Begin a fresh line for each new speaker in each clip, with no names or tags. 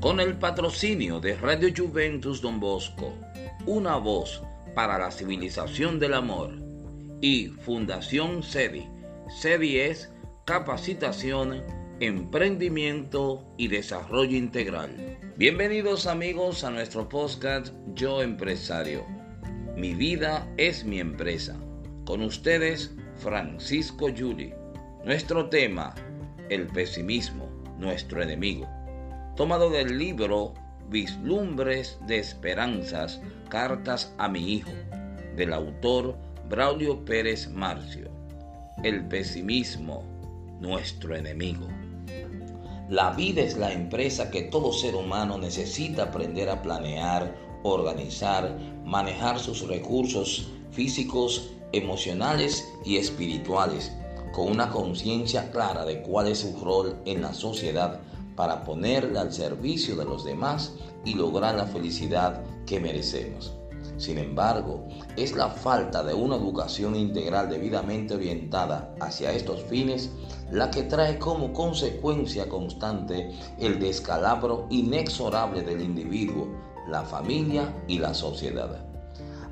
con el patrocinio de Radio Juventus Don Bosco, una voz para la civilización del amor, y Fundación SEDI. SEDI es capacitación, emprendimiento y desarrollo integral. Bienvenidos amigos a nuestro podcast Yo Empresario. Mi vida es mi empresa. Con ustedes, Francisco Yuli. Nuestro tema, el pesimismo, nuestro enemigo tomado del libro Vislumbres de Esperanzas, Cartas a mi Hijo, del autor Braulio Pérez Marcio. El pesimismo, nuestro enemigo. La vida es la empresa que todo ser humano necesita aprender a planear, organizar, manejar sus recursos físicos, emocionales y espirituales, con una conciencia clara de cuál es su rol en la sociedad para ponerla al servicio de los demás y lograr la felicidad que merecemos. Sin embargo, es la falta de una educación integral debidamente orientada hacia estos fines la que trae como consecuencia constante el descalabro inexorable del individuo, la familia y la sociedad.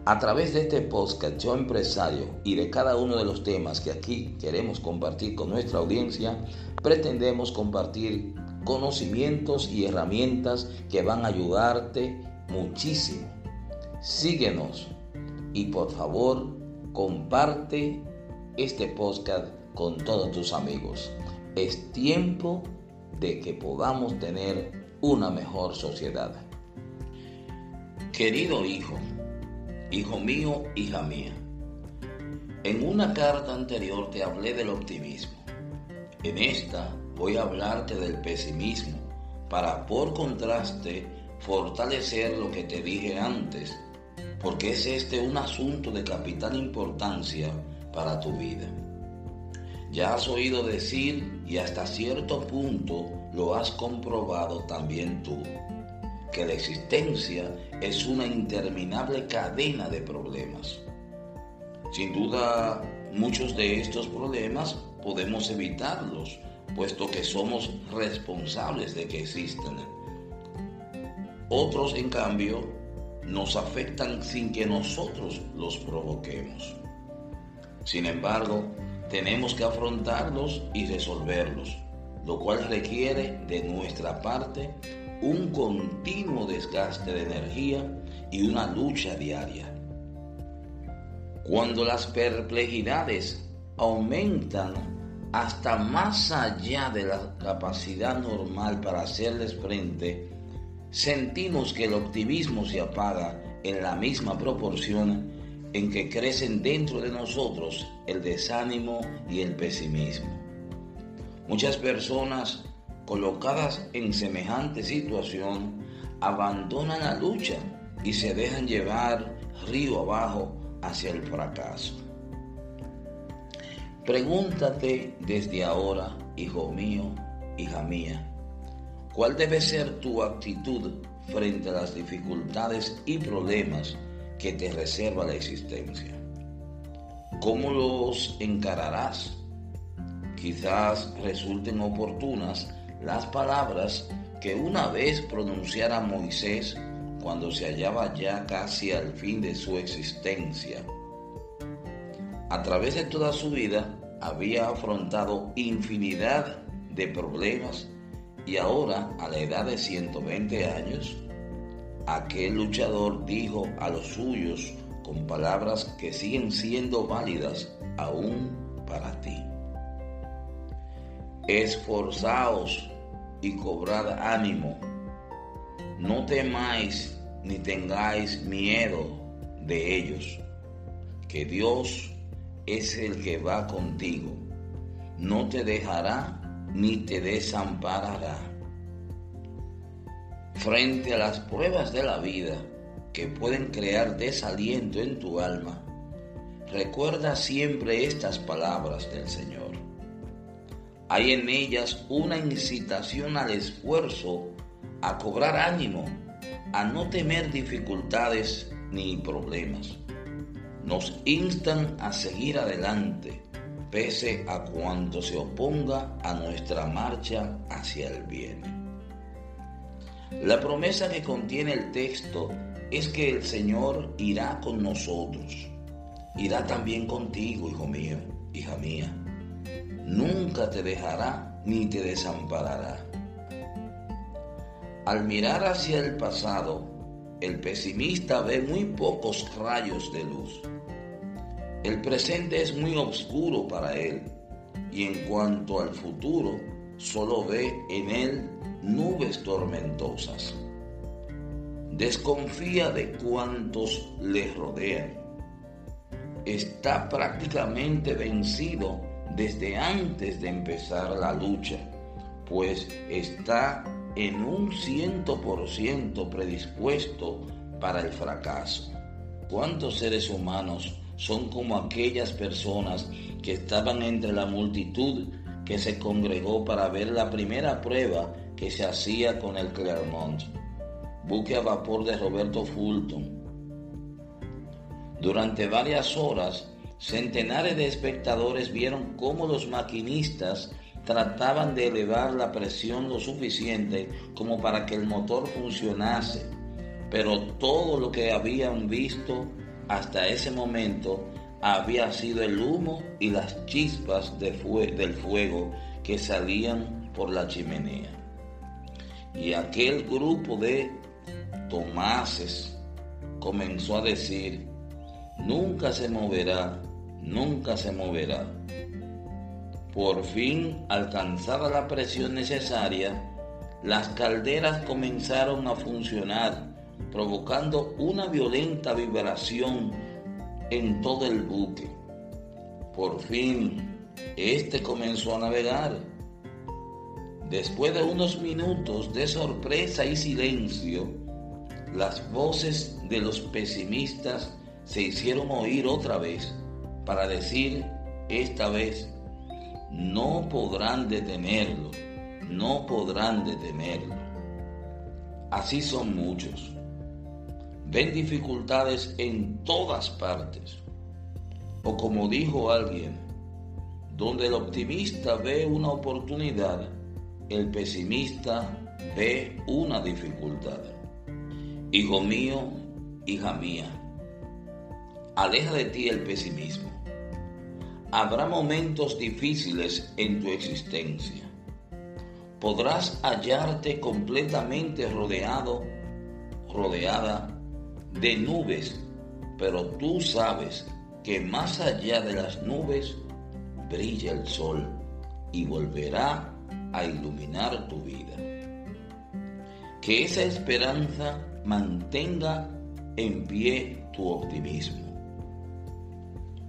A través de este podcast Yo Empresario y de cada uno de los temas que aquí queremos compartir con nuestra audiencia, pretendemos compartir conocimientos y herramientas que van a ayudarte muchísimo. Síguenos y por favor comparte este podcast con todos tus amigos. Es tiempo de que podamos tener una mejor sociedad. Querido hijo, hijo mío, hija mía, en una carta anterior te hablé del optimismo. En esta voy a hablarte del pesimismo para, por contraste, fortalecer lo que te dije antes, porque es este un asunto de capital importancia para tu vida. Ya has oído decir y hasta cierto punto lo has comprobado también tú, que la existencia es una interminable cadena de problemas. Sin duda, muchos de estos problemas podemos evitarlos puesto que somos responsables de que existan. Otros, en cambio, nos afectan sin que nosotros los provoquemos. Sin embargo, tenemos que afrontarlos y resolverlos, lo cual requiere de nuestra parte un continuo desgaste de energía y una lucha diaria. Cuando las perplejidades aumentan hasta más allá de la capacidad normal para hacerles frente, sentimos que el optimismo se apaga en la misma proporción en que crecen dentro de nosotros el desánimo y el pesimismo. Muchas personas colocadas en semejante situación abandonan la lucha y se dejan llevar río abajo hacia el fracaso. Pregúntate desde ahora, hijo mío, hija mía, ¿cuál debe ser tu actitud frente a las dificultades y problemas que te reserva la existencia? ¿Cómo los encararás? Quizás resulten oportunas las palabras que una vez pronunciara Moisés cuando se hallaba ya casi al fin de su existencia a través de toda su vida había afrontado infinidad de problemas y ahora, a la edad de 120 años, aquel luchador dijo a los suyos con palabras que siguen siendo válidas aún para ti. Esforzaos y cobrad ánimo. No temáis ni tengáis miedo de ellos, que Dios es el que va contigo. No te dejará ni te desamparará. Frente a las pruebas de la vida que pueden crear desaliento en tu alma, recuerda siempre estas palabras del Señor. Hay en ellas una incitación al esfuerzo, a cobrar ánimo, a no temer dificultades ni problemas nos instan a seguir adelante, pese a cuanto se oponga a nuestra marcha hacia el bien. La promesa que contiene el texto es que el Señor irá con nosotros. Irá también contigo, hijo mío, hija mía. Nunca te dejará ni te desamparará. Al mirar hacia el pasado, el pesimista ve muy pocos rayos de luz. El presente es muy oscuro para él y en cuanto al futuro, solo ve en él nubes tormentosas. Desconfía de cuantos le rodean. Está prácticamente vencido desde antes de empezar la lucha, pues está en un ciento por ciento predispuesto para el fracaso. ¿Cuántos seres humanos son como aquellas personas que estaban entre la multitud que se congregó para ver la primera prueba que se hacía con el Clermont, buque a vapor de Roberto Fulton? Durante varias horas, centenares de espectadores vieron cómo los maquinistas trataban de elevar la presión lo suficiente como para que el motor funcionase, pero todo lo que habían visto hasta ese momento había sido el humo y las chispas del fuego que salían por la chimenea. Y aquel grupo de Tomases comenzó a decir, nunca se moverá, nunca se moverá. Por fin, alcanzada la presión necesaria, las calderas comenzaron a funcionar, provocando una violenta vibración en todo el buque. Por fin, este comenzó a navegar. Después de unos minutos de sorpresa y silencio, las voces de los pesimistas se hicieron oír otra vez para decir, esta vez, no podrán detenerlo, no podrán detenerlo. Así son muchos. Ven dificultades en todas partes. O como dijo alguien, donde el optimista ve una oportunidad, el pesimista ve una dificultad. Hijo mío, hija mía, aleja de ti el pesimismo. Habrá momentos difíciles en tu existencia. Podrás hallarte completamente rodeado, rodeada de nubes, pero tú sabes que más allá de las nubes brilla el sol y volverá a iluminar tu vida. Que esa esperanza mantenga en pie tu optimismo.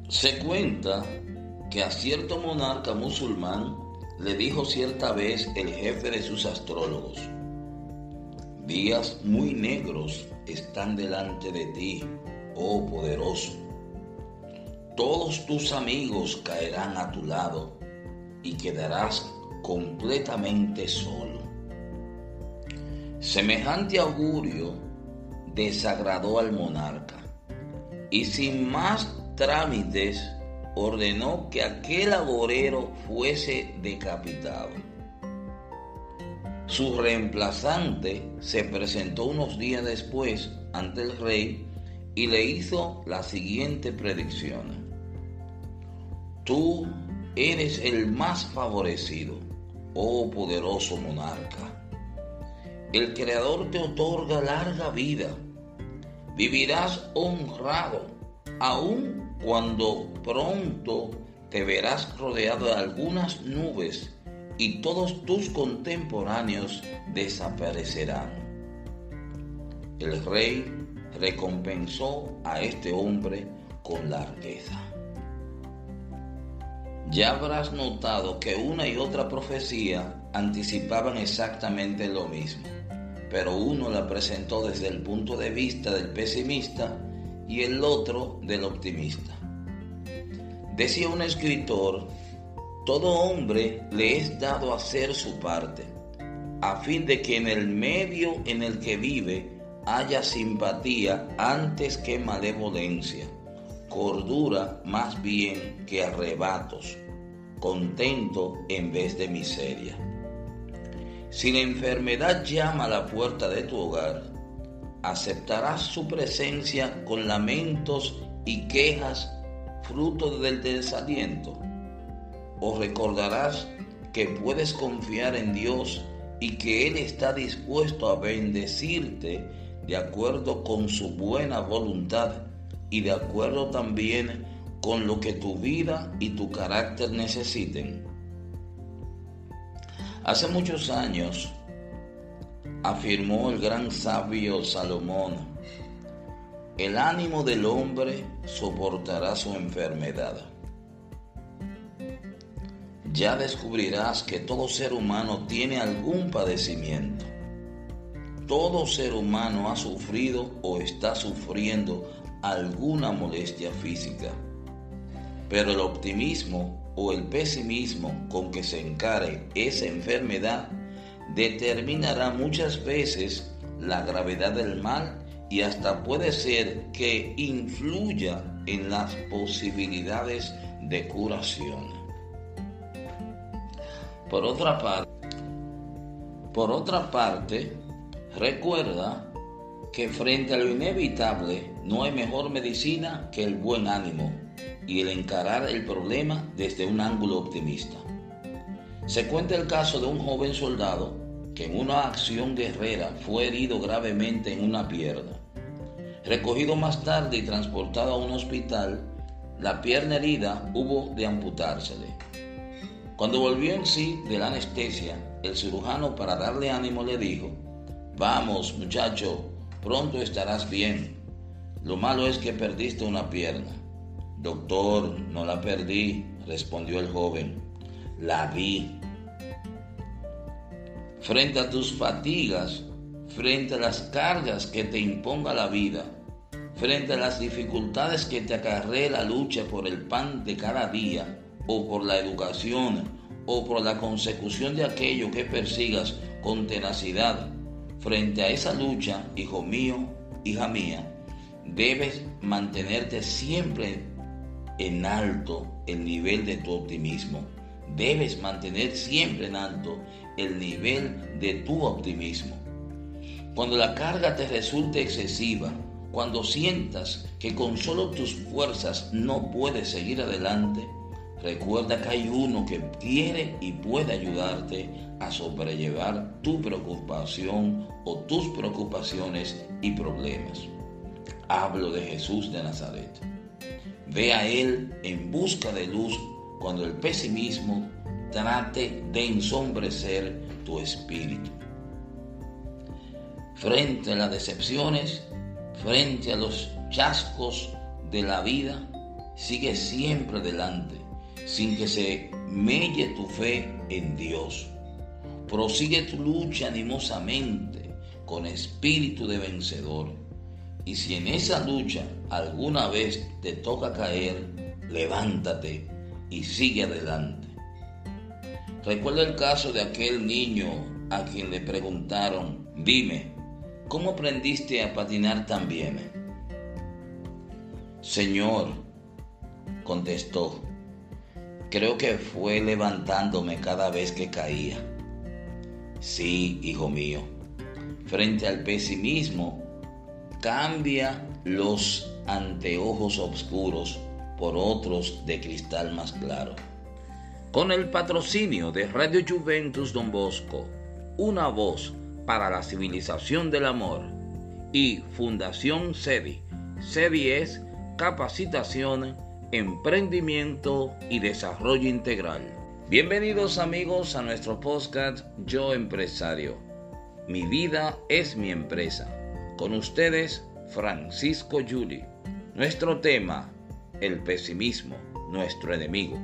Se cuenta que a cierto monarca musulmán le dijo cierta vez el jefe de sus astrólogos, días muy negros están delante de ti, oh poderoso. Todos tus amigos caerán a tu lado y quedarás completamente solo. Semejante augurio desagradó al monarca y sin más trámites ordenó que aquel agorero fuese decapitado. Su reemplazante se presentó unos días después ante el rey y le hizo la siguiente predicción. Tú eres el más favorecido, oh poderoso monarca. El Creador te otorga larga vida. Vivirás honrado, aun cuando pronto te verás rodeado de algunas nubes y todos tus contemporáneos desaparecerán. El rey recompensó a este hombre con largueza. Ya habrás notado que una y otra profecía anticipaban exactamente lo mismo, pero uno la presentó desde el punto de vista del pesimista y el otro del optimista. Decía un escritor, todo hombre le es dado hacer su parte, a fin de que en el medio en el que vive haya simpatía antes que malevolencia, cordura más bien que arrebatos, contento en vez de miseria. Si la enfermedad llama a la puerta de tu hogar, aceptarás su presencia con lamentos y quejas fruto del desaliento. O recordarás que puedes confiar en Dios y que Él está dispuesto a bendecirte de acuerdo con su buena voluntad y de acuerdo también con lo que tu vida y tu carácter necesiten. Hace muchos años afirmó el gran sabio Salomón, el ánimo del hombre soportará su enfermedad. Ya descubrirás que todo ser humano tiene algún padecimiento. Todo ser humano ha sufrido o está sufriendo alguna molestia física. Pero el optimismo o el pesimismo con que se encare esa enfermedad determinará muchas veces la gravedad del mal y hasta puede ser que influya en las posibilidades de curación. Por otra parte, por otra parte, recuerda que frente a lo inevitable no hay mejor medicina que el buen ánimo y el encarar el problema desde un ángulo optimista. Se cuenta el caso de un joven soldado que en una acción guerrera fue herido gravemente en una pierna. Recogido más tarde y transportado a un hospital, la pierna herida hubo de amputársele. Cuando volvió en sí de la anestesia, el cirujano para darle ánimo le dijo, Vamos muchacho, pronto estarás bien. Lo malo es que perdiste una pierna. Doctor, no la perdí, respondió el joven. La vi. Frente a tus fatigas, frente a las cargas que te imponga la vida, frente a las dificultades que te acarree la lucha por el pan de cada día, o por la educación, o por la consecución de aquello que persigas con tenacidad, frente a esa lucha, hijo mío, hija mía, debes mantenerte siempre en alto el nivel de tu optimismo. Debes mantener siempre en alto el nivel de tu optimismo. Cuando la carga te resulte excesiva, cuando sientas que con solo tus fuerzas no puedes seguir adelante, recuerda que hay uno que quiere y puede ayudarte a sobrellevar tu preocupación o tus preocupaciones y problemas. Hablo de Jesús de Nazaret. Ve a Él en busca de luz cuando el pesimismo trate de ensombrecer tu espíritu. Frente a las decepciones, frente a los chascos de la vida, sigue siempre adelante, sin que se melle tu fe en Dios. Prosigue tu lucha animosamente, con espíritu de vencedor. Y si en esa lucha alguna vez te toca caer, levántate y sigue adelante. Recuerda el caso de aquel niño a quien le preguntaron, dime, ¿cómo aprendiste a patinar tan bien? Señor, contestó, creo que fue levantándome cada vez que caía. Sí, hijo mío, frente al pesimismo, cambia los anteojos oscuros por otros de cristal más claro. Con el patrocinio de Radio Juventus Don Bosco, una voz para la civilización del amor y Fundación SEDI. SEDI es capacitación, emprendimiento y desarrollo integral. Bienvenidos amigos a nuestro podcast Yo Empresario. Mi vida es mi empresa. Con ustedes, Francisco Yuli. Nuestro tema, el pesimismo, nuestro enemigo.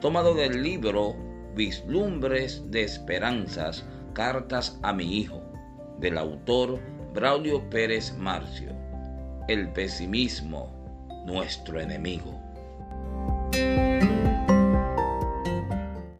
Tomado del libro Vislumbres de Esperanzas, Cartas a mi Hijo, del autor Braulio Pérez Marcio. El pesimismo, nuestro enemigo.